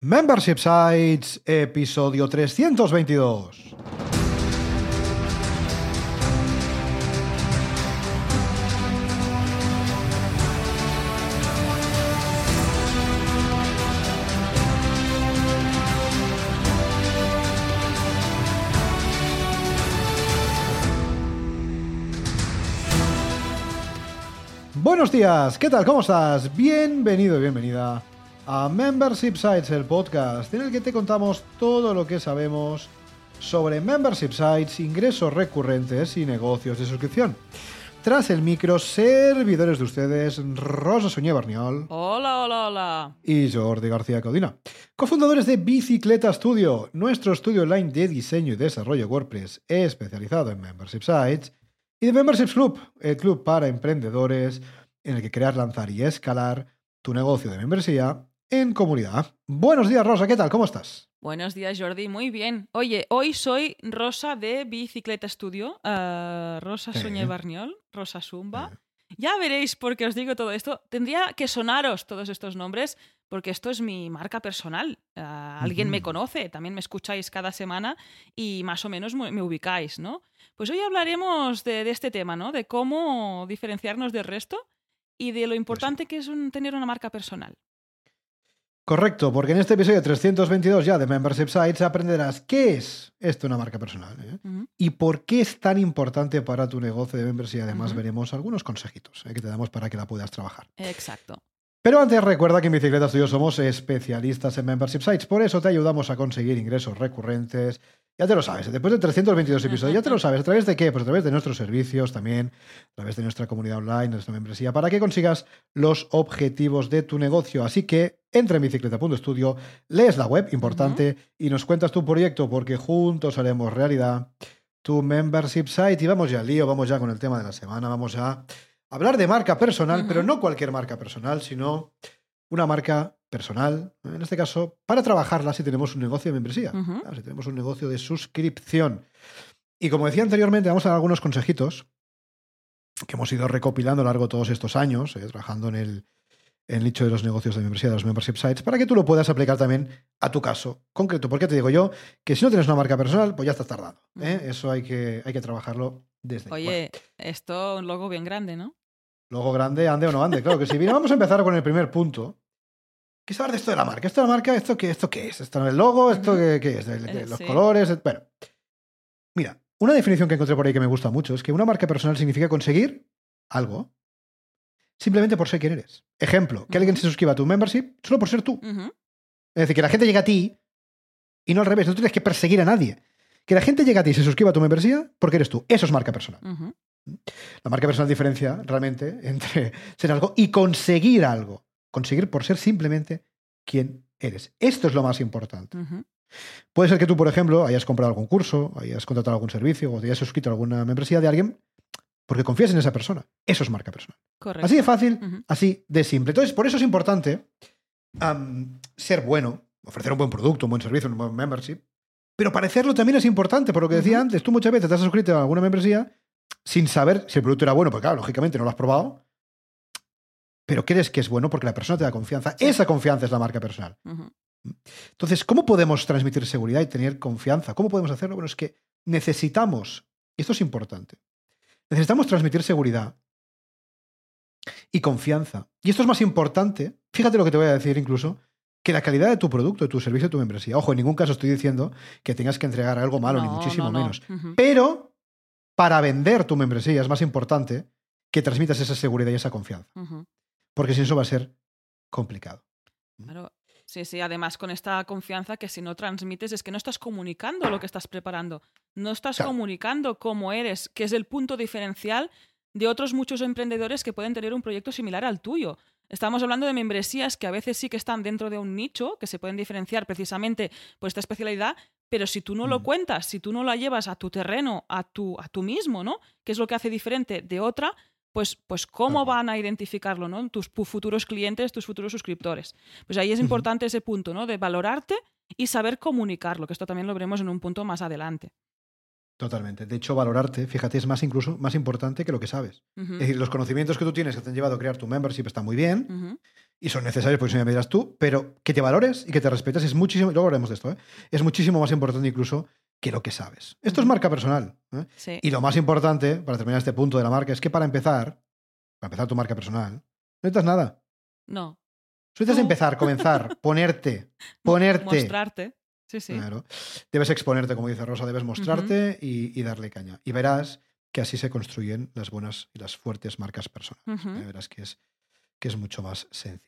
Membership Sites, episodio 322. Buenos días, ¿qué tal? ¿Cómo estás? Bienvenido y bienvenida a Membership Sites, el podcast en el que te contamos todo lo que sabemos sobre membership sites, ingresos recurrentes y negocios de suscripción. Tras el micro, servidores de ustedes, Rosa Soñé Barniol Hola, hola, hola. y Jordi García Codina, cofundadores de Bicicleta Studio, nuestro estudio online de diseño y desarrollo WordPress especializado en membership sites, y de Memberships Club, el club para emprendedores en el que crear, lanzar y escalar tu negocio de membresía en comunidad. Buenos días, Rosa, ¿qué tal? ¿Cómo estás? Buenos días, Jordi. Muy bien. Oye, hoy soy Rosa de Bicicleta Studio, eh, Rosa. Soñé Barniol, Rosa Zumba. Eh. Ya veréis por qué os digo todo esto. Tendría que sonaros todos estos nombres porque esto es mi marca personal. Eh, alguien me conoce, también me escucháis cada semana y más o menos me me ubicáis, ¿no? Pues hoy hablaremos de, de este tema, ¿no? De cómo diferenciarnos del resto y de lo importante que es un- tener una marca personal. Correcto, porque en este episodio 322 ya de Membership Sites aprenderás qué es esto una marca personal ¿eh? Y por qué es tan importante para tu negocio de membresía. Además, veremos algunos consejitos ¿eh? que te damos para que la puedas trabajar. Exacto. Pero antes recuerda que en Bicicleta Studio somos especialistas en Membership Sites, por eso te ayudamos a conseguir ingresos recurrentes. Ya te lo sabes, después de 322 episodios, ya te lo sabes. ¿A través de qué? Pues a través de nuestros servicios también, a través de nuestra comunidad online, nuestra membresía, para que consigas los objetivos de tu negocio. Así que entra en bicicleta.studio, lees la web, importante, y nos cuentas tu proyecto, porque juntos haremos realidad tu membership site. Y vamos ya al lío, vamos ya con el tema de la semana, vamos a hablar de marca personal, pero no cualquier marca personal, sino una marca personal, en este caso, para trabajarla si tenemos un negocio de membresía, claro, si tenemos un negocio de suscripción. Y como decía anteriormente, vamos a dar algunos consejitos que hemos ido recopilando a lo largo de todos estos años, eh, trabajando en el, el nicho de los negocios de membresía, de los membership sites, para que tú lo puedas aplicar también a tu caso concreto. ¿Por qué te digo yo? Que si no tienes una marca personal, pues ya estás tardando. ¿eh? Eso hay que, hay que trabajarlo desde ahí. Bueno, Oye, esto un logo bien grande, ¿no? Logo grande, ande o no ande, claro que sí. Bien, vamos a empezar con el primer punto. ¿Qué saber de esto de la marca? ¿Esto de la marca? ¿Esto qué, esto qué es? ¿Esto no es el logo? ¿Esto qué, qué es? ¿El- Eh, los sí. colores? Bueno, mira, una definición que encontré por ahí que me gusta mucho es que una marca personal significa conseguir algo simplemente por ser quien eres. Ejemplo, que alguien se suscriba a tu membership solo por ser tú. Es decir, que la gente llegue a ti y no al revés, no tienes que perseguir a nadie. Que la gente llegue a ti y se suscriba a tu membresía porque eres tú. Eso es marca personal. La marca personal diferencia realmente entre ser algo y conseguir algo. Conseguir por ser simplemente quien eres. Esto es lo más importante. Puede ser que tú, por ejemplo, hayas comprado algún curso, hayas contratado algún servicio o te hayas suscrito a alguna membresía de alguien porque confías en esa persona. Eso es marca personal. Correcto. Así de fácil, así de simple. Entonces, por eso es importante ser bueno, ofrecer un buen producto, un buen servicio, un buen membership. Pero parecerlo también es importante, por lo que decía antes. Tú muchas veces te has suscrito a alguna membresía sin saber si el producto era bueno, porque claro, lógicamente no lo has probado. Pero crees que es bueno porque la persona te da confianza. Sí. Esa confianza es la marca personal. Entonces, ¿cómo podemos transmitir seguridad y tener confianza? ¿Cómo podemos hacerlo? Bueno, es que necesitamos, y esto es importante, necesitamos transmitir seguridad y confianza. Y esto es más importante, fíjate lo que te voy a decir incluso, que la calidad de tu producto, de tu servicio, de tu membresía. Ojo, en ningún caso estoy diciendo que tengas que entregar algo malo, ni muchísimo no, no. menos. Pero para vender tu membresía es más importante que transmitas esa seguridad y esa confianza. Porque si no, eso va a ser complicado. Claro. Sí, sí, además con esta confianza que si no transmites es que no estás comunicando lo que estás preparando, no estás Claro. comunicando cómo eres, que es el punto diferencial de otros muchos emprendedores que pueden tener un proyecto similar al tuyo. Estamos hablando de membresías que a veces sí que están dentro de un nicho, que se pueden diferenciar precisamente por esta especialidad, pero si tú no lo cuentas, si tú no la llevas a tu terreno, a tu, a tú mismo, ¿no? Que es lo que hace diferente de otra, pues, pues cómo van a identificarlo, ¿no? Tus futuros clientes, tus futuros suscriptores. Pues ahí es importante ese punto, ¿no? De valorarte y saber comunicarlo, que esto también lo veremos en un punto más adelante. Totalmente. De hecho, valorarte, fíjate, es más incluso más importante que lo que sabes. Es decir, los conocimientos que tú tienes que te han llevado a crear tu membership están muy bien, y son necesarios porque si me dirás tú, pero que te valores y que te respetes es muchísimo, luego hablaremos de esto, ¿eh? es muchísimo más importante incluso que lo que sabes. Esto es marca personal. ¿eh? Sí. Y lo más importante, para terminar este punto de la marca, es que para empezar, para empezar tu marca personal, no necesitas nada. No. Solo necesitas No. empezar, comenzar, ponerte, ponerte. Mostrarte. Sí, sí. Claro. Debes exponerte, como dice Rosa, debes mostrarte y, y darle caña. Y verás que así se construyen las buenas y las fuertes marcas personales. ¿eh? Verás que es, que es mucho más sencillo.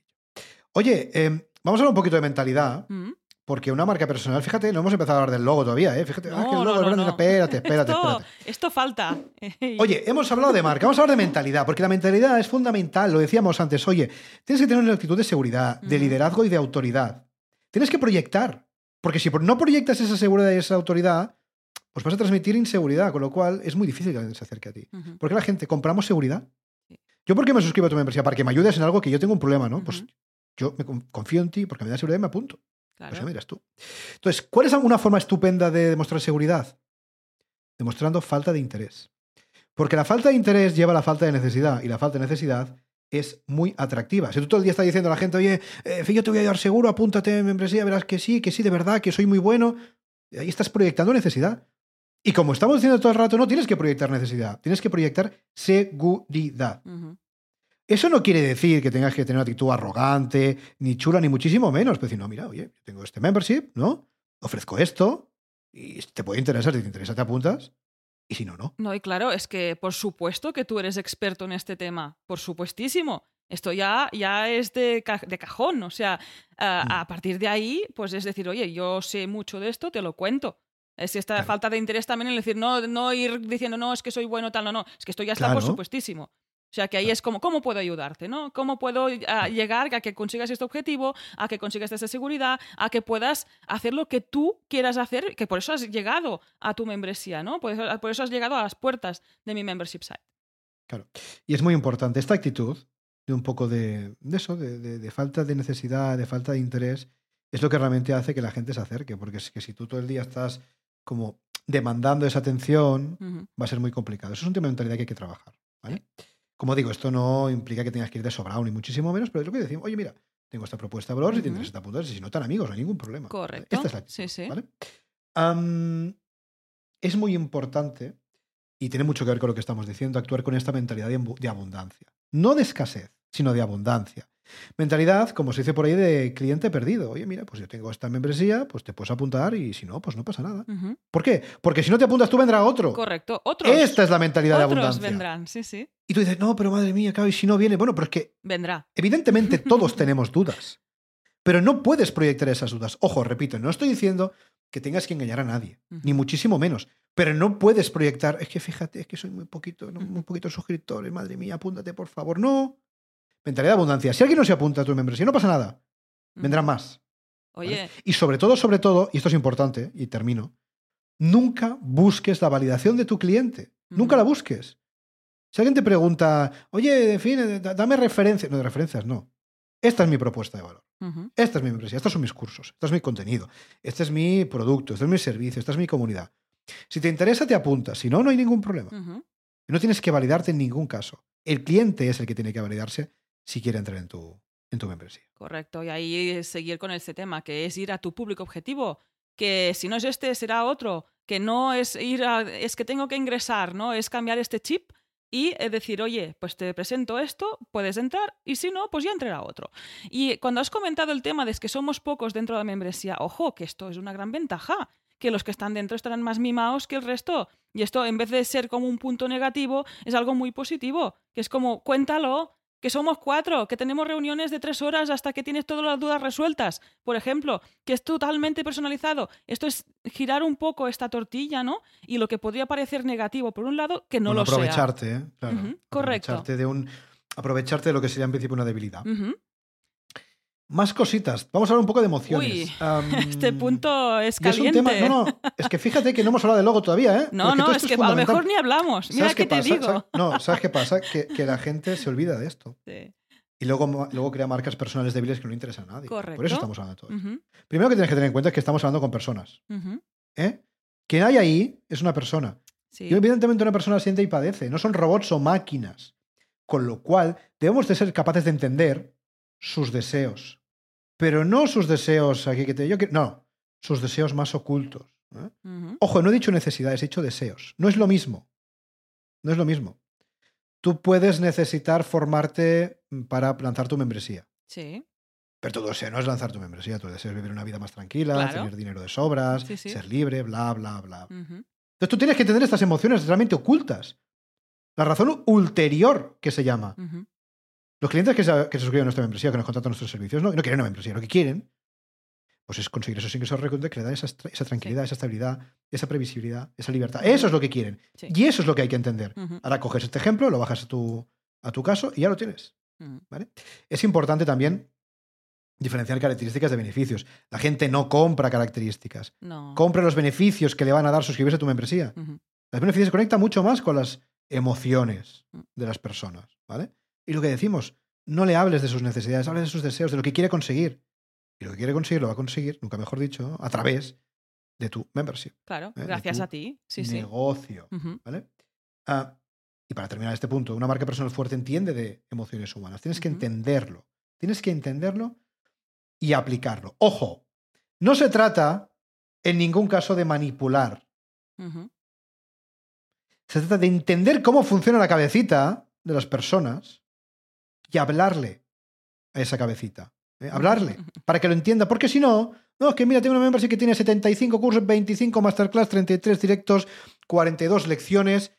Oye, eh, vamos a hablar un poquito de mentalidad, Mm. Porque una marca personal, fíjate, no hemos empezado a hablar del logo todavía, ¿eh? Fíjate, ah, que el No, logo, no, no. espérate, espérate, esto, espérate. esto falta. Oye, hemos hablado de marca, vamos a hablar de mentalidad, porque la mentalidad es fundamental, lo decíamos antes, oye, tienes que tener una actitud de seguridad, de liderazgo y de autoridad. Tienes que proyectar, porque si no proyectas esa seguridad y esa autoridad, pues vas a transmitir inseguridad, con lo cual es muy difícil que alguien se acerque a ti. Ujú. ¿Por qué la gente compramos seguridad? ¿Yo por qué me suscribo a tu membresía? Para que me ayudes en algo que yo tengo un problema, ¿no? Pues Ujú. yo me con- confío en ti porque me da seguridad y me apunto. Claro. Pues ya me dirás tú. Entonces, ¿cuál es alguna forma estupenda de demostrar seguridad? Demostrando falta de interés. Porque la falta de interés lleva a la falta de necesidad y la falta de necesidad es muy atractiva. Si tú todo el día estás diciendo a la gente, oye, eh, yo te voy a dar seguro, apúntate en membresía, verás que sí, que sí, de verdad, que soy muy bueno, ahí estás proyectando necesidad. Y como estamos diciendo todo el rato, no tienes que proyectar necesidad, tienes que proyectar seguridad. Ujú. Eso no quiere decir que tengas que tener una actitud arrogante, ni chula, ni muchísimo menos. Pero decir, no, mira, oye, tengo este membership, ¿no? Ofrezco esto, y te puede interesar, si te interesa, te apuntas, y si no, no. No, y claro, es que por supuesto que tú eres experto en este tema, por supuestísimo. Esto ya, ya es de, ca- de cajón, o sea, a, Mm. a partir de ahí, pues es decir, oye, yo sé mucho de esto, te lo cuento. Es esta Claro. falta de interés también en decir, no, no ir diciendo, no, es que soy bueno, tal, no, no, es que esto ya está por supuestísimo. O sea, que ahí es como, ¿cómo puedo ayudarte? ¿no? ¿Cómo puedo ah, llegar a que consigas este objetivo, a que consigas esta seguridad, a que puedas hacer lo que tú quieras hacer, que por eso has llegado a tu membresía, ¿no? Por eso, por eso has llegado a las puertas de mi membership site. Claro. Y es muy importante esta actitud de un poco de, de eso, de, de- de falta de necesidad, de falta de interés, es lo que realmente hace que la gente se acerque. Porque es que si tú todo el día estás como demandando esa atención, va a ser muy complicado. Eso es un tema de mentalidad que hay que trabajar. ¿vale? Como digo, esto no implica que tengas que ir de sobrado, ni muchísimo menos, pero es lo que decimos, oye, mira, tengo esta propuesta de valor, si te interesa te apuntas, y si no, tan amigos, no hay ningún problema. Correcto. Esta es la actitud, Sí, sí. ¿vale? Es muy importante, y tiene mucho que ver con lo que estamos diciendo, actuar con esta mentalidad de abundancia. No de escasez, sino de abundancia. Mentalidad, como se dice por ahí, de cliente perdido. Oye, mira, pues yo tengo esta membresía, pues te puedes apuntar y si no, pues no pasa nada. ¿Por qué? Porque si no te apuntas tú vendrá otro. Correcto. Otros, Esta es la mentalidad de otros abundancia. vendrán, sí, sí. Y tú dices, no, pero madre mía, claro, y si no viene. Bueno, pero es que Vendrá. evidentemente todos tenemos dudas. Pero no puedes proyectar esas dudas. Ojo, repito, no estoy diciendo que tengas que engañar a nadie, ni muchísimo menos. Pero no puedes proyectar, es que fíjate, es que soy muy poquito, muy poquitos suscriptores, madre mía, apúntate por favor. No. Mentalidad de abundancia. Si alguien no se apunta a tu membresía, no pasa nada. Vendrán más. Oye, Y sobre todo, sobre todo, y esto es importante, y termino, nunca busques la validación de tu cliente. Nunca la busques. Si alguien te pregunta, oye, en fin, eh, da- dame referencias. No, de referencias no. Esta es mi propuesta de valor. Esta es mi membresía. Estos son mis cursos. Este es mi contenido. Este es mi producto. Este es mi servicio. Esta es mi comunidad. Si te interesa, te apuntas. Si no, no hay ningún problema. No tienes que validarte en ningún caso. El cliente es el que tiene que validarse si quiere entrar en tu, en tu membresía. Correcto, y ahí es seguir con este tema, que es ir a tu público objetivo, que si no es este, será otro, que no es ir a, es que tengo que ingresar, ¿no? Es cambiar este chip y eh, decir, oye, pues te presento esto, puedes entrar, y si no, pues ya entrará otro. Y cuando has comentado el tema de que somos pocos dentro de la membresía, ojo, que esto es una gran ventaja, que los que están dentro estarán más mimados que el resto. Y esto, en vez de ser como un punto negativo, es algo muy positivo, que es como, cuéntalo, que somos cuatro, que tenemos reuniones de tres horas hasta que tienes todas las dudas resueltas, por ejemplo, que es totalmente personalizado. Esto es girar un poco esta tortilla, ¿no? Y lo que podría parecer negativo por un lado, que no Bueno, lo sea. aprovecharte, ¿eh? Claro. Correcto. Aprovecharte de, un, aprovecharte de lo que sería en principio una debilidad. Más cositas. Vamos a hablar un poco de emociones. Uy, Este punto es es un caliente. tema. No, no, es que fíjate que no hemos hablado del logo todavía, ¿eh? No, no, es que a lo mejor ni hablamos. Mira ¿Sabes qué te pasa? digo. ¿Sabes? No, ¿sabes qué pasa? Que, que la gente se olvida de esto. Sí. Y luego, luego crea marcas personales débiles que no interesan a nadie. Por Correcto. eso estamos hablando de todo. Primero que tienes que tener en cuenta es que estamos hablando con personas. ujú. ¿eh? Quien hay ahí es una persona. Sí. Y evidentemente una persona siente y padece. No son robots o máquinas. Con lo cual, debemos de ser capaces de entender sus deseos. Pero no sus deseos aquí que te. Yo, que- no, sus deseos más ocultos. ¿eh? Ojo, no he dicho necesidades, he dicho deseos. No es lo mismo. No es lo mismo. Tú puedes necesitar formarte para lanzar tu membresía. Sí. Pero tu deseo no es lanzar tu membresía, tu deseo es vivir una vida más tranquila, Claro. tener dinero de sobras, Sí, sí. ser libre, bla, bla, bla. Entonces tú tienes que tener estas emociones realmente ocultas. La razón ulterior que se llama. Los clientes que se, que se suscriben a nuestra membresía, que nos contratan nuestros servicios, no, no quieren una membresía, lo que quieren pues es conseguir esos ingresos recurrentes que le dan esa, esa tranquilidad, esa estabilidad, esa previsibilidad, esa libertad. Eso es lo que quieren. Sí. Y eso es lo que hay que entender. Ahora coges este ejemplo, lo bajas a tu, a tu caso y ya lo tienes. Ujú. Es importante también diferenciar características de beneficios. La gente no compra características, No. compra los beneficios que le van a dar suscribirse a tu membresía. Los beneficios se conectan mucho más con las emociones Mm. de las personas, ¿vale? Y lo que decimos, no le hables de sus necesidades, hables de sus deseos, de lo que quiere conseguir. Y lo que quiere conseguir lo va a conseguir, nunca mejor dicho, a través de tu membership, Claro, de gracias a ti. Sí, sí. negocio, Ujú. ¿vale? Ah, y para terminar este punto, una marca personal fuerte entiende de emociones humanas. Tienes que entenderlo. Tienes que entenderlo y aplicarlo. Ojo, no se trata en ningún caso de manipular. Se trata de entender cómo funciona la cabecita de las personas y hablarle a esa cabecita. ¿eh? Hablarle para que lo entienda. Porque si no, no, es que mira, tengo una membership que tiene 75 cursos, 25 masterclass, 33 directos, 42 lecciones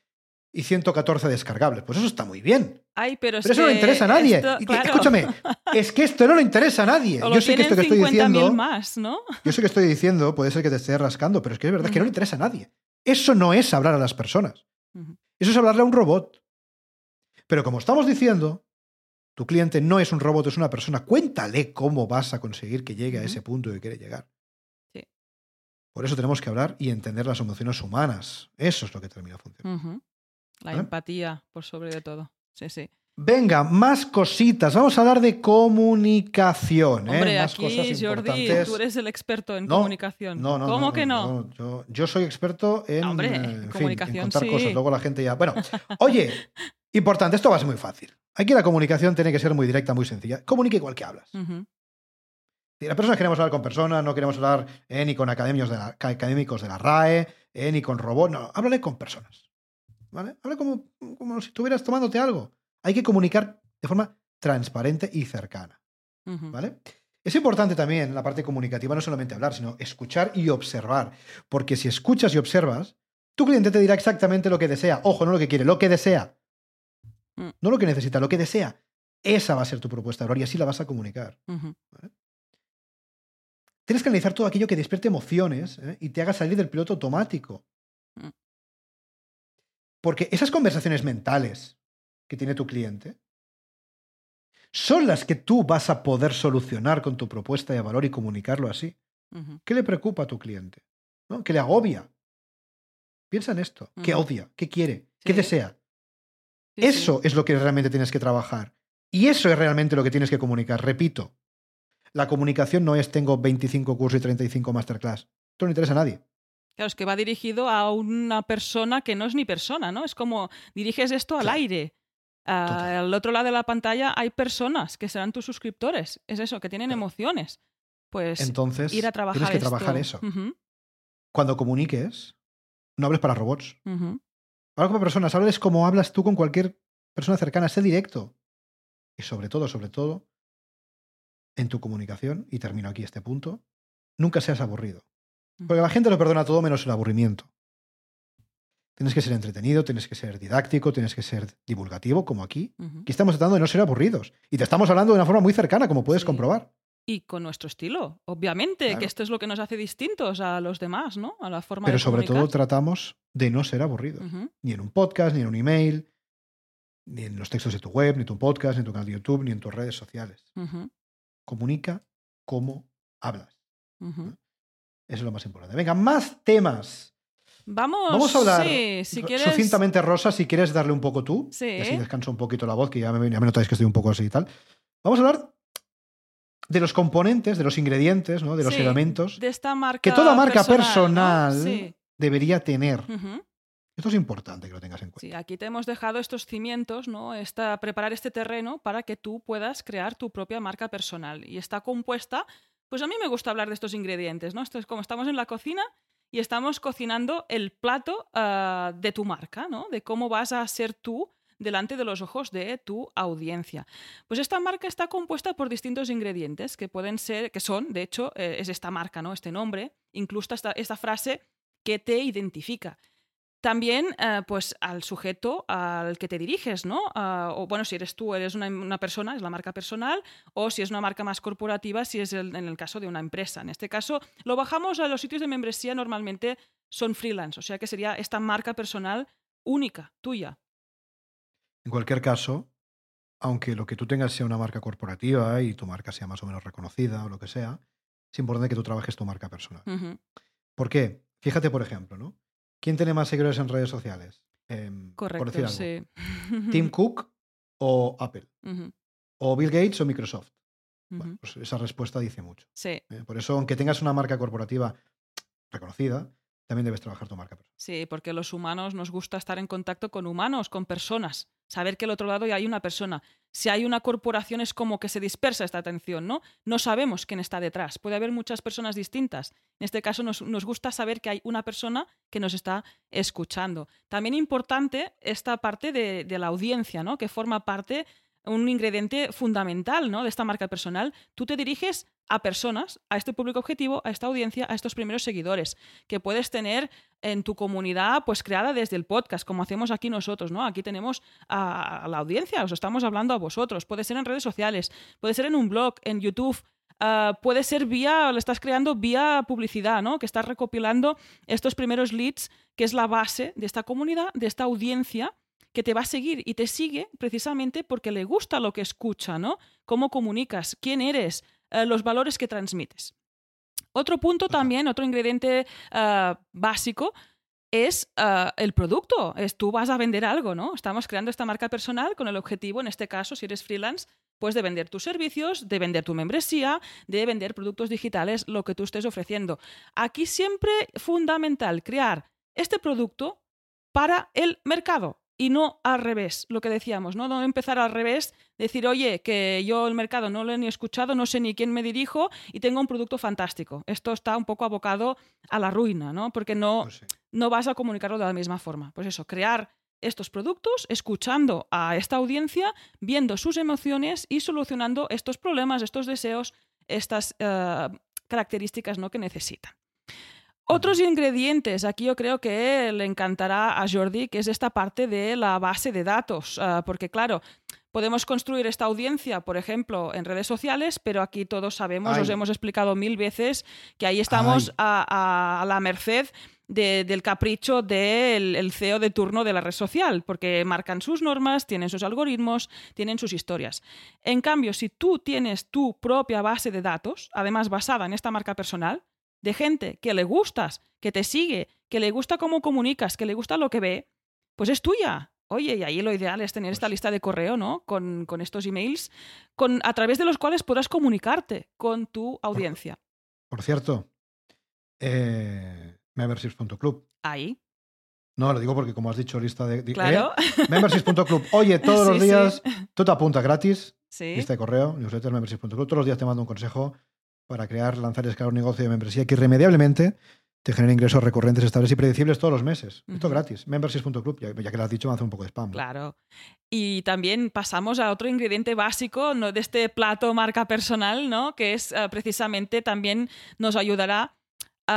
y 114 descargables. Pues eso está muy bien. Ay, pero, es Pero eso no le interesa a nadie. esto- Y- claro. Escúchame, es que esto no le interesa a nadie. O Yo sé que esto que estoy 50.000 diciendo, más, ¿no? yo sé que estoy diciendo, puede ser que te esté rascando, pero es que es verdad que no le interesa a nadie. Eso no es hablar a las personas. Eso es hablarle a un robot. Pero como estamos diciendo, tu cliente no es un robot, es una persona. Cuéntale cómo vas a conseguir que llegue a ese punto que quiere llegar. Sí. Por eso tenemos que hablar y entender las emociones humanas. Eso es lo que termina funcionando. La ¿Vale? empatía, por sobre de todo. Sí, sí. Venga, más cositas. Vamos a hablar de comunicación. ¿eh? Hombre, más aquí, cosas Jordi, tú eres el experto en No, comunicación. No, no, ¿Cómo no, que no? Yo, yo soy experto en, Hombre, eh, en en fin, en comunicación, contar sí. cosas. Luego la gente ya. Bueno, oye, importante, esto va a ser muy fácil. Aquí la comunicación tiene que ser muy directa, muy sencilla. Comunica igual que hablas. Las personas queremos hablar con personas, no queremos hablar eh, ni con académicos de, la, académicos de la RAE, eh, ni con robots, no, háblale con personas. ¿Vale? Habla como, como si estuvieras tomándote algo. Hay que comunicar de forma transparente y cercana. ¿Vale? Es importante también la parte comunicativa, no solamente hablar, sino escuchar y observar. Porque si escuchas y observas, tu cliente te dirá exactamente lo que desea. Ojo, no lo que quiere, lo que desea. No lo que necesita, lo que desea. Esa va a ser tu propuesta de valor y así la vas a comunicar. Tienes que analizar todo aquello que despierte emociones ¿eh? y te haga salir del piloto automático. Mm. Porque esas conversaciones mentales que tiene tu cliente son las que tú vas a poder solucionar con tu propuesta de valor y comunicarlo así. ¿Qué le preocupa a tu cliente? ¿No? ¿Qué le agobia? Piensa en esto. ¿Qué odia? ¿Qué quiere? ¿Qué Sí. desea? Sí, sí. Eso es lo que realmente tienes que trabajar. Y eso es realmente lo que tienes que comunicar. Repito, la comunicación no es tengo 25 cursos y 35 masterclass. Esto no interesa a nadie. Claro, es que va dirigido a una persona que no es ni persona, ¿no? Es como diriges esto al Claro. aire. Ah, al otro lado de la pantalla hay personas que serán tus suscriptores. Es eso, que tienen Claro. emociones. Pues Entonces, ir a trabajar tienes que esto. trabajar eso. Cuando comuniques, no hables para robots. Habla con personas, hables como hablas tú con cualquier persona cercana, sé directo. Y sobre todo, sobre todo, en tu comunicación, y termino aquí este punto, nunca seas aburrido. Porque la gente lo perdona todo menos el aburrimiento. Tienes que ser entretenido, tienes que ser didáctico, tienes que ser divulgativo, como aquí. Aquí estamos tratando de no ser aburridos. Y te estamos hablando de una forma muy cercana, como puedes Sí. comprobar. Y con nuestro estilo, obviamente, Claro. que esto es lo que nos hace distintos a los demás, ¿no? A la forma Pero de sobre todo tratamos de no ser aburridos. Ni en un podcast, ni en un email, ni en los textos de tu web, ni en tu podcast, ni en tu canal de YouTube, ni en tus redes sociales. Comunica cómo hablas. Eso es lo más importante. Venga, más temas. Vamos, Vamos a hablar sí, si quieres... sucintamente, Rosa, si quieres darle un poco tú. Sí. Y así descanso un poquito la voz, que ya me, ya me notáis que estoy un poco así y tal. Vamos a hablar de los componentes, de los ingredientes, ¿no? de los Sí, elementos de esta marca que toda marca personal, personal, ¿no? Sí. debería tener. Esto es importante que lo tengas en cuenta. Sí, aquí te hemos dejado estos cimientos, ¿no? Esta, preparar este terreno para que tú puedas crear tu propia marca personal. Y está compuesta, pues a mí me gusta hablar de estos ingredientes, ¿no? Esto es como estamos en la cocina y estamos cocinando el plato ah, de tu marca, ¿no? De cómo vas a ser tú delante de los ojos de tu audiencia. Pues esta marca está compuesta por distintos ingredientes que pueden ser, que son, de hecho, eh, es esta marca, ¿no? Este nombre, incluso esta, esta frase que te identifica. También, eh, pues, al sujeto al que te diriges, ¿no? Ah, o bueno, si eres tú, eres una, persona, es la marca personal, o si es una marca más corporativa, si es en el caso de una empresa. En este caso, lo bajamos a los sitios de membresía, normalmente son freelance, o sea que sería esta marca personal única, tuya. En cualquier caso, aunque lo que tú tengas sea una marca corporativa y tu marca sea más o menos reconocida o lo que sea, es importante que tú trabajes tu marca personal. ¿Por qué? Fíjate, por ejemplo, ¿no? ¿Quién tiene más seguidores en redes sociales? Em, Correcto, sí. ¿Tim Cook o Apple? ¿O Bill Gates o Microsoft? Bueno, pues esa respuesta dice mucho. Sí. ¿eh? Por eso, aunque tengas una marca corporativa reconocida, también debes trabajar tu marca. Sí, porque los humanos nos gusta estar en contacto con humanos, con personas, saber que al otro lado ya hay una persona. Si hay una corporación es como que se dispersa esta atención, ¿no? No sabemos quién está detrás. Puede haber muchas personas distintas. En este caso nos, gusta saber que hay una persona que nos está escuchando. También importante esta parte de, de la audiencia, ¿no? Que forma parte un ingrediente fundamental ¿no? de esta marca personal. Tú te diriges a personas, a este público objetivo, a esta audiencia, a estos primeros seguidores que puedes tener en tu comunidad, pues creada desde el podcast, como hacemos aquí nosotros, ¿no? Aquí tenemos a, la audiencia, os estamos hablando a vosotros. Puede ser en redes sociales, puede ser en un blog, en YouTube. Ah, puede ser vía, lo estás creando vía publicidad, ¿no? Que estás recopilando estos primeros leads, que es la base de esta comunidad, de esta audiencia, que te va a seguir y te sigue precisamente porque le gusta lo que escucha, ¿no? Cómo comunicas, quién eres, eh, los valores que transmites. Otro punto también, otro ingrediente eh, básico es eh, el producto. Es tú vas a vender algo, ¿no? Estamos creando esta marca personal con el objetivo, en este caso, si eres freelance, pues de vender tus servicios, de vender tu membresía, de vender productos digitales, lo que tú estés ofreciendo. Aquí siempre fundamental crear este producto para el mercado y no al revés, lo que decíamos, ¿no? No empezar al revés, decir, oye, que yo el mercado no lo he ni escuchado, no sé ni quién me dirijo y tengo un producto fantástico. Esto está un poco abocado a la ruina, ¿no? Porque no, pues no vas a comunicarlo de la misma forma. Pues eso, crear estos productos, escuchando a esta audiencia, viendo sus emociones y solucionando estos problemas, estos deseos, estas eh, características ¿no? que necesitan. Otros ingredientes, aquí yo creo que le encantará a Jordi, que es esta parte de la base de datos, ah, porque claro, podemos construir esta audiencia, por ejemplo, en redes sociales, pero aquí todos sabemos, os hemos explicado mil veces, que ahí estamos a, la merced del capricho del CEO de turno de la red social, porque marcan sus normas, tienen sus algoritmos, tienen sus historias. En cambio, si tú tienes tu propia base de datos, además basada en esta marca personal, de gente que le gustas, que te sigue, que le gusta cómo comunicas, que le gusta lo que ve, pues es tuya. Oye, y ahí lo ideal es tener esta pues lista de correo, ¿no? Con, estos emails, con, a través de los cuales podrás comunicarte con tu audiencia. Por, cierto, eh, memberships.club. Ahí. No, lo digo porque como has dicho, lista de... claro. ¿eh? Memberships.club. Oye, todos los días, tú te apuntas gratis. Sí. Lista de correo, newsletter, memberships.club. Todos los días te mando un consejo para crear, lanzar y escalar un negocio de membresía que irremediablemente te genera ingresos recurrentes, estables y predecibles todos los meses. Esto gratis. Memberships.club, ya, ya, que lo has dicho, me hace un poco de spam. Claro. Y también pasamos a otro ingrediente básico ¿no? de este plato marca personal, ¿no? que es eh, precisamente también nos ayudará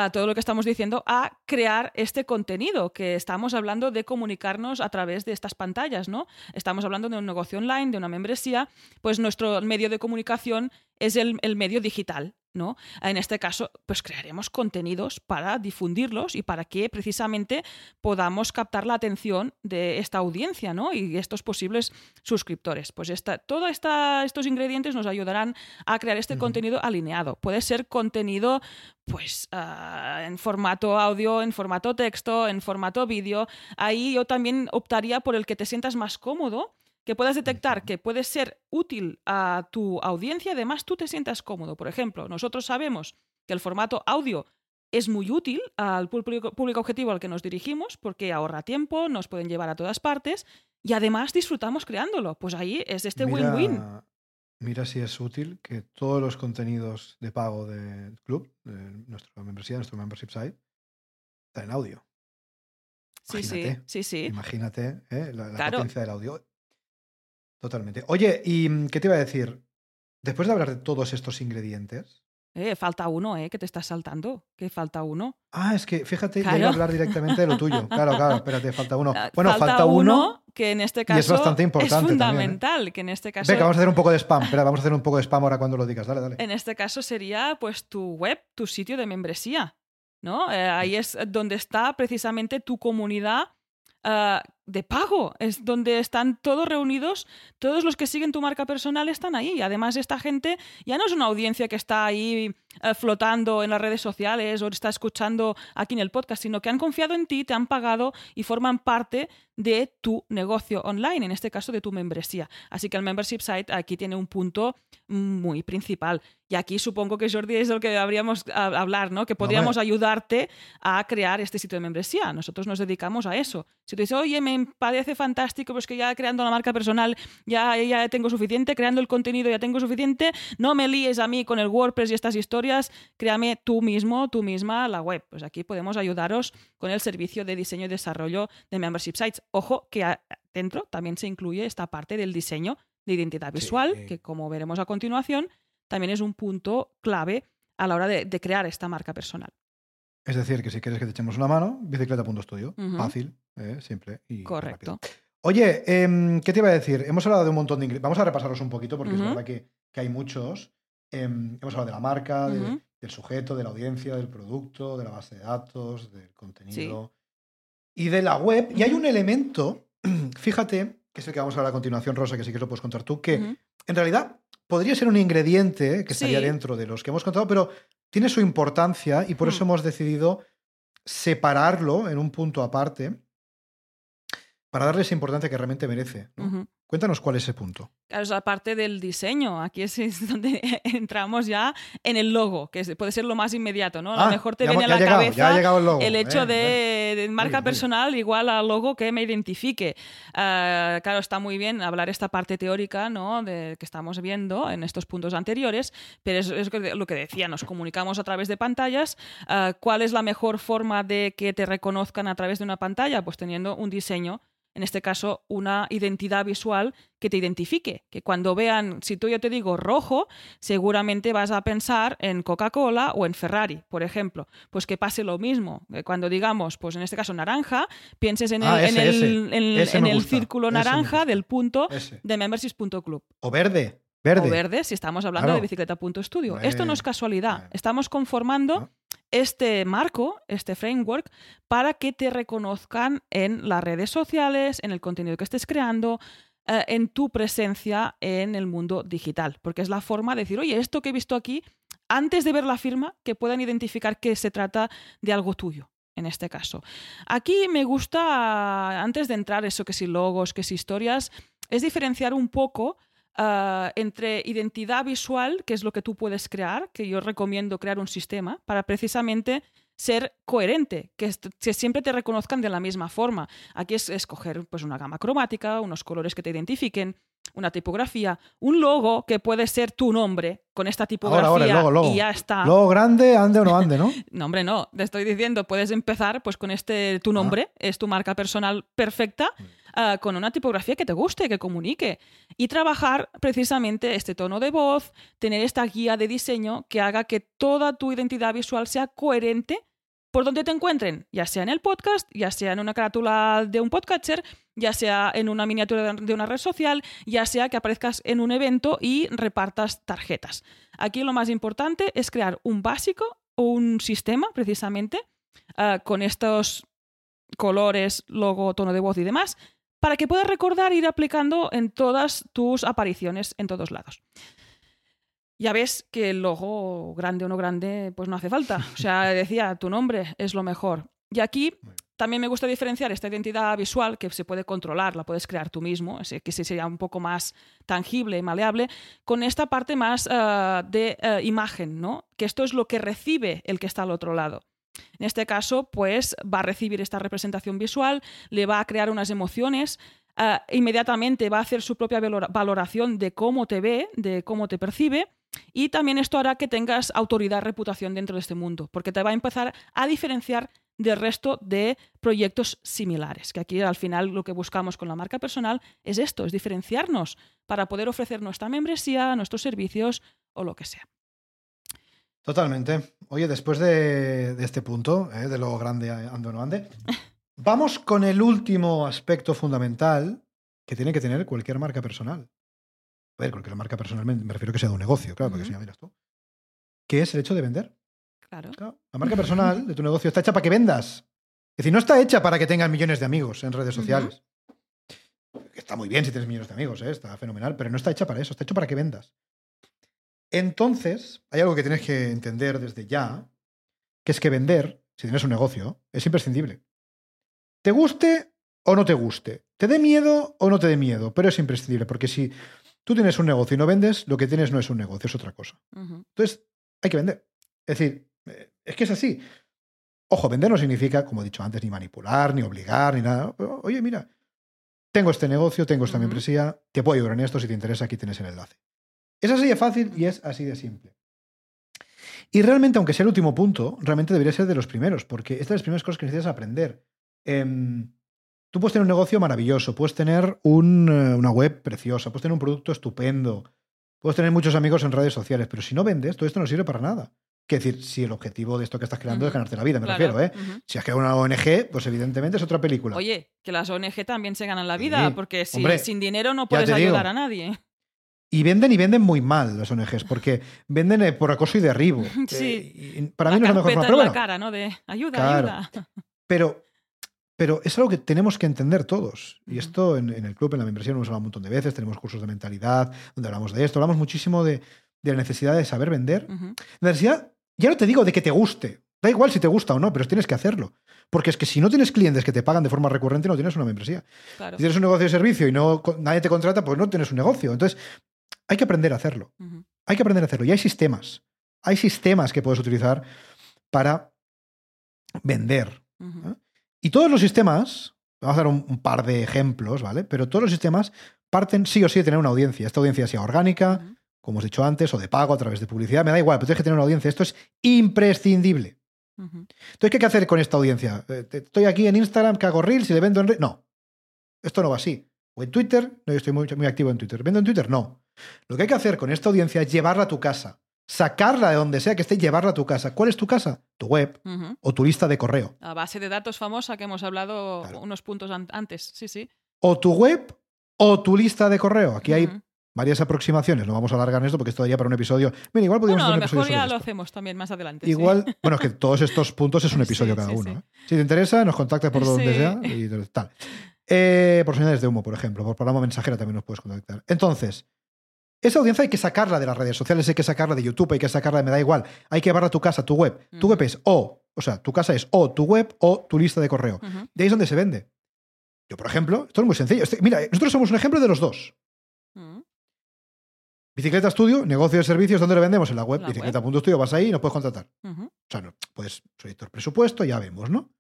a todo lo que estamos diciendo a crear este contenido, que estamos hablando de comunicarnos a través de estas pantallas, ¿no? Estamos hablando de un negocio online, de una membresía, pues nuestro medio de comunicación es el, el medio digital, ¿no? En este caso, pues crearemos contenidos para difundirlos y para que precisamente podamos captar la atención de esta audiencia, ¿no? Y estos posibles suscriptores. Pues esta, todos estos ingredientes nos ayudarán a crear este contenido alineado. Puede ser contenido, pues, ah, en formato audio, en formato texto, en formato vídeo. Ahí yo también optaría por el que te sientas más cómodo que puedas detectar que puede ser útil a tu audiencia, además tú te sientas cómodo. Por ejemplo, nosotros sabemos que el formato audio es muy útil al público, público objetivo al que nos dirigimos porque ahorra tiempo, nos pueden llevar a todas partes y además disfrutamos creándolo. Pues ahí es este Mira- win-win. Mira si es útil que todos los contenidos de pago del club, de nuestra membresía, nuestro membership site, están en audio. Sí, sí, sí, sí. Imagínate ¿eh? la, la Claro. potencia del audio. Totalmente. Oye, ¿y mm, qué te iba a decir? Después de hablar de todos estos ingredientes. Eh, falta uno, ¿eh? Que te estás saltando. Que falta uno. Ah, es que fíjate, ya Claro. iba a hablar directamente de lo tuyo. Claro, claro, espérate, falta uno. Ah, Bueno, falta, uno. que en este y caso es bastante importante también, ¿eh? fundamental, que en este caso Venga, vamos a hacer un poco de spam. Espera, vamos a hacer un poco de spam ahora cuando lo digas. Dale, dale. En este caso sería pues tu web, tu sitio de membresía, ¿no? Eh, ahí es donde está precisamente tu comunidad ah, de pago, es donde están todos reunidos, todos los que siguen tu marca personal están ahí. Además esta gente ya no es una audiencia que está ahí eh, flotando en las redes sociales o está escuchando aquí en el podcast, sino que han confiado en ti, te han pagado y forman parte de tu negocio online, en este caso de tu membresía. Así que el membership site aquí tiene un punto muy principal. Y aquí supongo que Jordi es lo que habríamos a hablar, ¿no? Que podríamos ayudarte a crear este sitio de membresía. Nosotros nos dedicamos a eso. Si tú dices, oye, me parece fantástico, pues que ya creando la marca personal ya, ya tengo suficiente, creando el contenido ya tengo suficiente, no me líes a mí con el WordPress y estas historias, créame tú mismo, tú misma la web. Pues aquí podemos ayudaros con el servicio de diseño y desarrollo de membership sites. Ojo que dentro también se incluye esta parte del diseño de identidad Sí. visual, que como veremos a continuación, también es un punto clave a la hora de, de crear esta marca personal. Es decir, que si quieres que te echemos una mano, bicicleta.studio. Ujú. Fácil, eh, simple y Correcto. rápido. Oye, em, ¿qué te iba a decir? Hemos hablado de un montón de ingredientes. Vamos a repasarlos un poquito porque es verdad que, que hay muchos. Em, hemos hablado de la marca, de- del sujeto, de la audiencia, del producto, de la base de datos, del contenido y de la web. Y hay un elemento, fíjate, que es el que vamos a hablar a continuación, Rosa, que sí que lo puedes contar tú, que en realidad podría ser un ingrediente que estaría Sí. dentro de los que hemos contado, pero tiene su importancia y por eso Hmm. hemos decidido separarlo en un punto aparte para darle esa importancia que realmente merece. Cuéntanos cuál es ese punto. Claro, es la parte del diseño. Aquí es, es donde entramos ya en el logo, que puede ser lo más inmediato, ¿no? A Ah, lo mejor te ya, viene a la llegado, cabeza ya ha llegado el logo. el hecho Eh, de, eh. de marca personal igual al logo que me identifique. Ah, claro, está muy bien hablar esta parte teórica ¿no? de, que estamos viendo en estos puntos anteriores, pero es, es lo que decía, nos comunicamos a través de pantallas. Ah, ¿Cuál es la mejor forma de que te reconozcan a través de una pantalla? Pues teniendo un diseño. En este caso, una identidad visual que te identifique. Que cuando vean, si tú yo te digo rojo, seguramente vas a pensar en Coca-Cola o en Ferrari, por ejemplo. Pues que pase lo mismo. Cuando digamos, pues en este caso naranja, pienses en el, Ah, ese, en el, ese. en- Ese en me el gusta. círculo naranja del punto de membership.club. O verde. Verde. O verde si estamos hablando Claro. de bicicleta.studio. Esto no es casualidad. Estamos conformando ¿No? Este marco, este framework, para que te reconozcan en las redes sociales, en el contenido que estés creando, eh, en tu presencia en el mundo digital. Porque es la forma de decir, oye, esto que he visto aquí, antes de ver la firma, que puedan identificar que se trata de algo tuyo. En este caso. Aquí me gusta, antes de entrar, eso que si logos, que si historias, es diferenciar un poco ah, entre identidad visual, que es lo que tú puedes crear, que yo recomiendo crear un sistema para precisamente ser coherente, que, siempre te reconozcan de la misma forma. Aquí es escoger pues, una gama cromática, unos colores que te identifiquen, una tipografía, un logo que puede ser tu nombre con esta tipografía ahora, el logo, logo. y ya está. Logo grande, ande o no ande, ¿no? No, hombre, no. Te estoy diciendo, puedes empezar pues con este tu nombre, es tu marca personal perfecta, ah, con una tipografía que te guste, que comunique. Y trabajar precisamente este tono de voz, tener esta guía de diseño que haga que toda tu identidad visual sea coherente por donde te encuentren, ya sea en el podcast, ya sea en una carátula de un podcatcher, ya sea en una miniatura de una red social, ya sea que aparezcas en un evento y repartas tarjetas. Aquí lo más importante es crear un básico o un sistema, precisamente, ah, con estos colores, logo, tono de voz y demás, para que puedas recordar e ir aplicando en todas tus apariciones en todos lados. Ya ves que el logo, grande o no grande, pues no hace falta. O sea, decía, tu nombre es lo mejor. Y aquí también me gusta diferenciar esta identidad visual que se puede controlar, la puedes crear tú mismo, que sí sería un poco más tangible y maleable, con esta parte más ah, de ah, imagen, ¿no? Que esto es lo que recibe el que está al otro lado. En este caso, pues va a recibir esta representación visual, le va a crear unas emociones, eh, inmediatamente va a hacer su propia valoración de cómo te ve, de cómo te percibe. Y también esto hará que tengas autoridad, reputación dentro de este mundo, porque te va a empezar a diferenciar del resto de proyectos similares. Que aquí al final lo que buscamos con la marca personal es esto, es diferenciarnos para poder ofrecer nuestra membresía, nuestros servicios o lo que sea. Totalmente. Oye, después de, este punto, ¿eh? de lo grande ando no ande, vamos con el último aspecto fundamental que tiene que tener cualquier marca personal. A ver, cualquier marca personal me, refiero que sea de un negocio, claro, porque si no miras tú. Que es el hecho de vender. Claro. La marca personal de tu negocio está hecha para que vendas. Es decir, no está hecha para que tengas millones de amigos en redes sociales. Está muy bien si tienes millones de amigos, ¿eh? está fenomenal, pero no está hecha para eso, está hecho para que vendas. Entonces, hay algo que tienes que entender desde ya, que es que vender, si tienes un negocio, es imprescindible. Te guste o no te guste, te dé miedo o no te dé miedo, pero es imprescindible, porque si tú tienes un negocio y no vendes, lo que tienes no es un negocio, es otra cosa. Entonces, hay que vender. Es decir, eh, es que es así. Ojo, vender no significa, como he dicho antes, ni manipular, ni obligar, ni nada. oye, mira, tengo este negocio, tengo esta membresía, te puedo ayudar en esto, si te interesa, aquí tienes el enlace. Es así de fácil y es así de simple. Y realmente, aunque sea el último punto, realmente debería ser de los primeros, porque estas son las primeras cosas que necesitas aprender. Em, tú puedes tener un negocio maravilloso, puedes tener eh, una web preciosa, puedes tener un producto estupendo, puedes tener muchos amigos en redes sociales, pero si no vendes, todo esto no sirve para nada. Que decir, si el objetivo de esto que estás creando es ganarte la vida, me refiero, ¿eh? Si has creado una ONG, pues evidentemente es otra película. Oye, que las ONG también se ganan la vida, porque sin dinero no puedes ayudar a nadie. Y venden y venden muy mal las ONGs, porque venden eh, por acoso y derribo. Sí. Eh, para mí no es la mejor forma. la cara, ¿no? De ayuda, ayuda. Pero, pero es algo que tenemos que entender todos. Y esto en, el club, en la membresía, hemos hablado un montón de veces. Tenemos cursos de mentalidad donde hablamos de esto. Hablamos muchísimo de, la necesidad de saber vender. La necesidad, ya no te digo de que te guste. Da igual si te gusta o no, pero tienes que hacerlo. Porque es que si no tienes clientes que te pagan de forma recurrente, no tienes una membresía. Si tienes un negocio de servicio y no nadie te contrata, pues no tienes un negocio. Entonces, hay que aprender a hacerlo. Hay que aprender a hacerlo. Y hay sistemas. Hay sistemas que puedes utilizar para vender. Y todos los sistemas, vamos a dar un, par de ejemplos, ¿vale? Pero todos los sistemas parten sí o sí de tener una audiencia. Esta audiencia sea orgánica, como os he dicho antes, o de pago a través de publicidad, me da igual, pero tienes que tener una audiencia. Esto es imprescindible. Entonces, ¿qué hay que hacer con esta audiencia? Eh, estoy aquí en Instagram, que hago reels y le vendo en reels. No, esto no va así. O en Twitter, no, yo estoy muy, muy activo en Twitter. ¿Vendo en Twitter? No. Lo que hay que hacer con esta audiencia es llevarla a tu casa. Sacarla de donde sea que esté y llevarla a tu casa. ¿Cuál es tu casa? Tu web o tu lista de correo. La base de datos famosa que hemos hablado unos puntos antes. Sí, sí. O tu web o tu lista de correo. Aquí hay varias aproximaciones. No vamos a alargar en esto porque esto daría para un episodio. Mira, igual podríamos bueno, hacer un mejor ya lo hacemos también más adelante. Igual, bueno, es que todos estos puntos es un episodio cada uno. ¿eh? Si te interesa, nos contactas por donde sea y tal. Eh, por señales de humo, por ejemplo. Por programa mensajera también nos puedes contactar. Entonces, esa audiencia hay que sacarla de las redes sociales, hay que sacarla de YouTube, hay que sacarla de me da igual. Hay que llevarla a tu casa, tu web. Tu web es o, o sea, tu casa es o tu web o tu lista de correo. De ahí es donde se vende. Yo, por ejemplo, esto es muy sencillo. Este, mira, nosotros somos un ejemplo de los dos. Bicicleta Estudio, negocio de servicios, ¿dónde lo vendemos? En la web, bicicleta.studio, vas ahí y nos puedes contratar. O sea, no, puedes solicitar presupuesto, ya vemos, ¿no?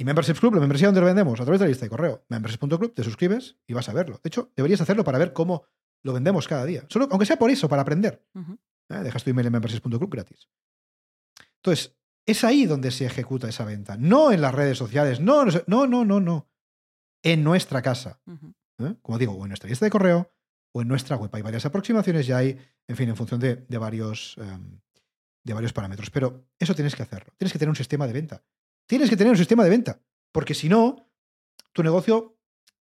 Y Memberships Club, la membresía donde lo vendemos, a través de la lista de correo. Memberships.club, te suscribes y vas a verlo. De hecho, deberías hacerlo para ver cómo lo vendemos cada día. Solo, aunque sea por eso, para aprender. ¿Eh? Dejas tu email en memberships.club gratis. Entonces, es ahí donde se ejecuta esa venta. No en las redes sociales. No, no, no, no, no. En nuestra casa. ¿Eh? Como digo, o en nuestra lista de correo o en nuestra web. Hay varias aproximaciones y hay, en fin, en función de, varios, em, de varios parámetros. Pero eso tienes que hacerlo. Tienes que tener un sistema de venta. Tienes que tener un sistema de venta, porque si no, tu negocio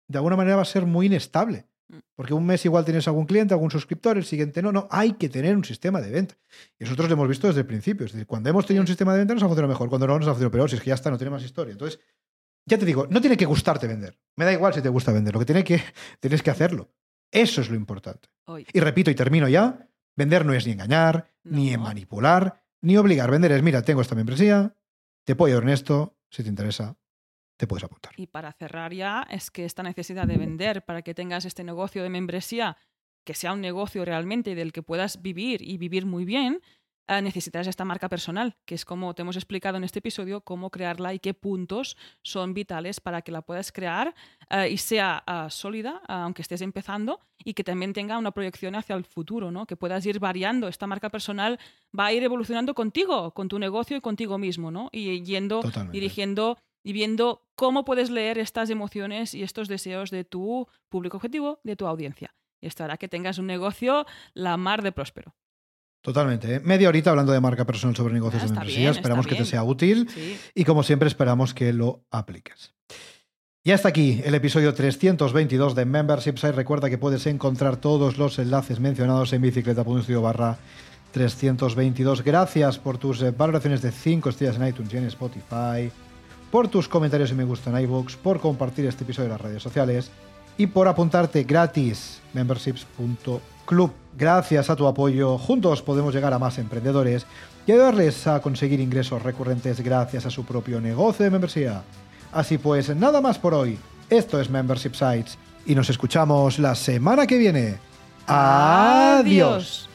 de alguna manera va a ser muy inestable. Mm. Porque un mes igual tienes algún cliente, algún suscriptor, el siguiente no. No, hay que tener un sistema de venta. Y nosotros lo hemos visto desde el principio. Es decir, cuando hemos tenido un sistema de venta nos ha funcionado mejor, cuando no nos ha funcionado peor, si es que ya está, no tiene más historia. Entonces, ya te digo, no tiene que gustarte vender. Me da igual si te gusta vender, lo que tiene que, tienes que hacerlo. Eso es lo importante. Y repito y termino ya, vender no es ni engañar, ni manipular, ni obligar. Vender es, mira, tengo esta membresía, te puedo ayudar en esto, si te interesa, te puedes apuntar. Y para cerrar ya, es que esta necesidad de vender para que tengas este negocio de membresía, que sea un negocio realmente del que puedas vivir y vivir muy bien, necesitarás esta marca personal, que es como te hemos explicado en este episodio, cómo crearla y qué puntos son vitales para que la puedas crear eh, y sea eh, sólida, aunque estés empezando, y que también tenga una proyección hacia el futuro, ¿no? que puedas ir variando. Esta marca personal va a ir evolucionando contigo, con tu negocio y contigo mismo, ¿no? y yendo, dirigiendo y viendo cómo puedes leer estas emociones y estos deseos de tu público objetivo, de tu audiencia. Y esto hará que tengas un negocio la mar de próspero. Totalmente. ¿eh? Media horita hablando de marca personal sobre negocios ah, de membresía. Esperamos que te sea útil y como siempre esperamos que lo apliques. Y hasta aquí el episodio 322 de Membership Site. Recuerda que puedes encontrar todos los enlaces mencionados en bicicleta.studio barra 322. Gracias por tus eh, valoraciones de 5 estrellas en iTunes y en Spotify, por tus comentarios y me gusta en iVoox, por compartir este episodio en las redes sociales y por apuntarte gratis memberships.club. Gracias a tu apoyo, juntos podemos llegar a más emprendedores y ayudarles a conseguir ingresos recurrentes gracias a su propio negocio de membresía. Así pues, nada más por hoy. Esto es Membership Sites y nos escuchamos la semana que viene. Adiós.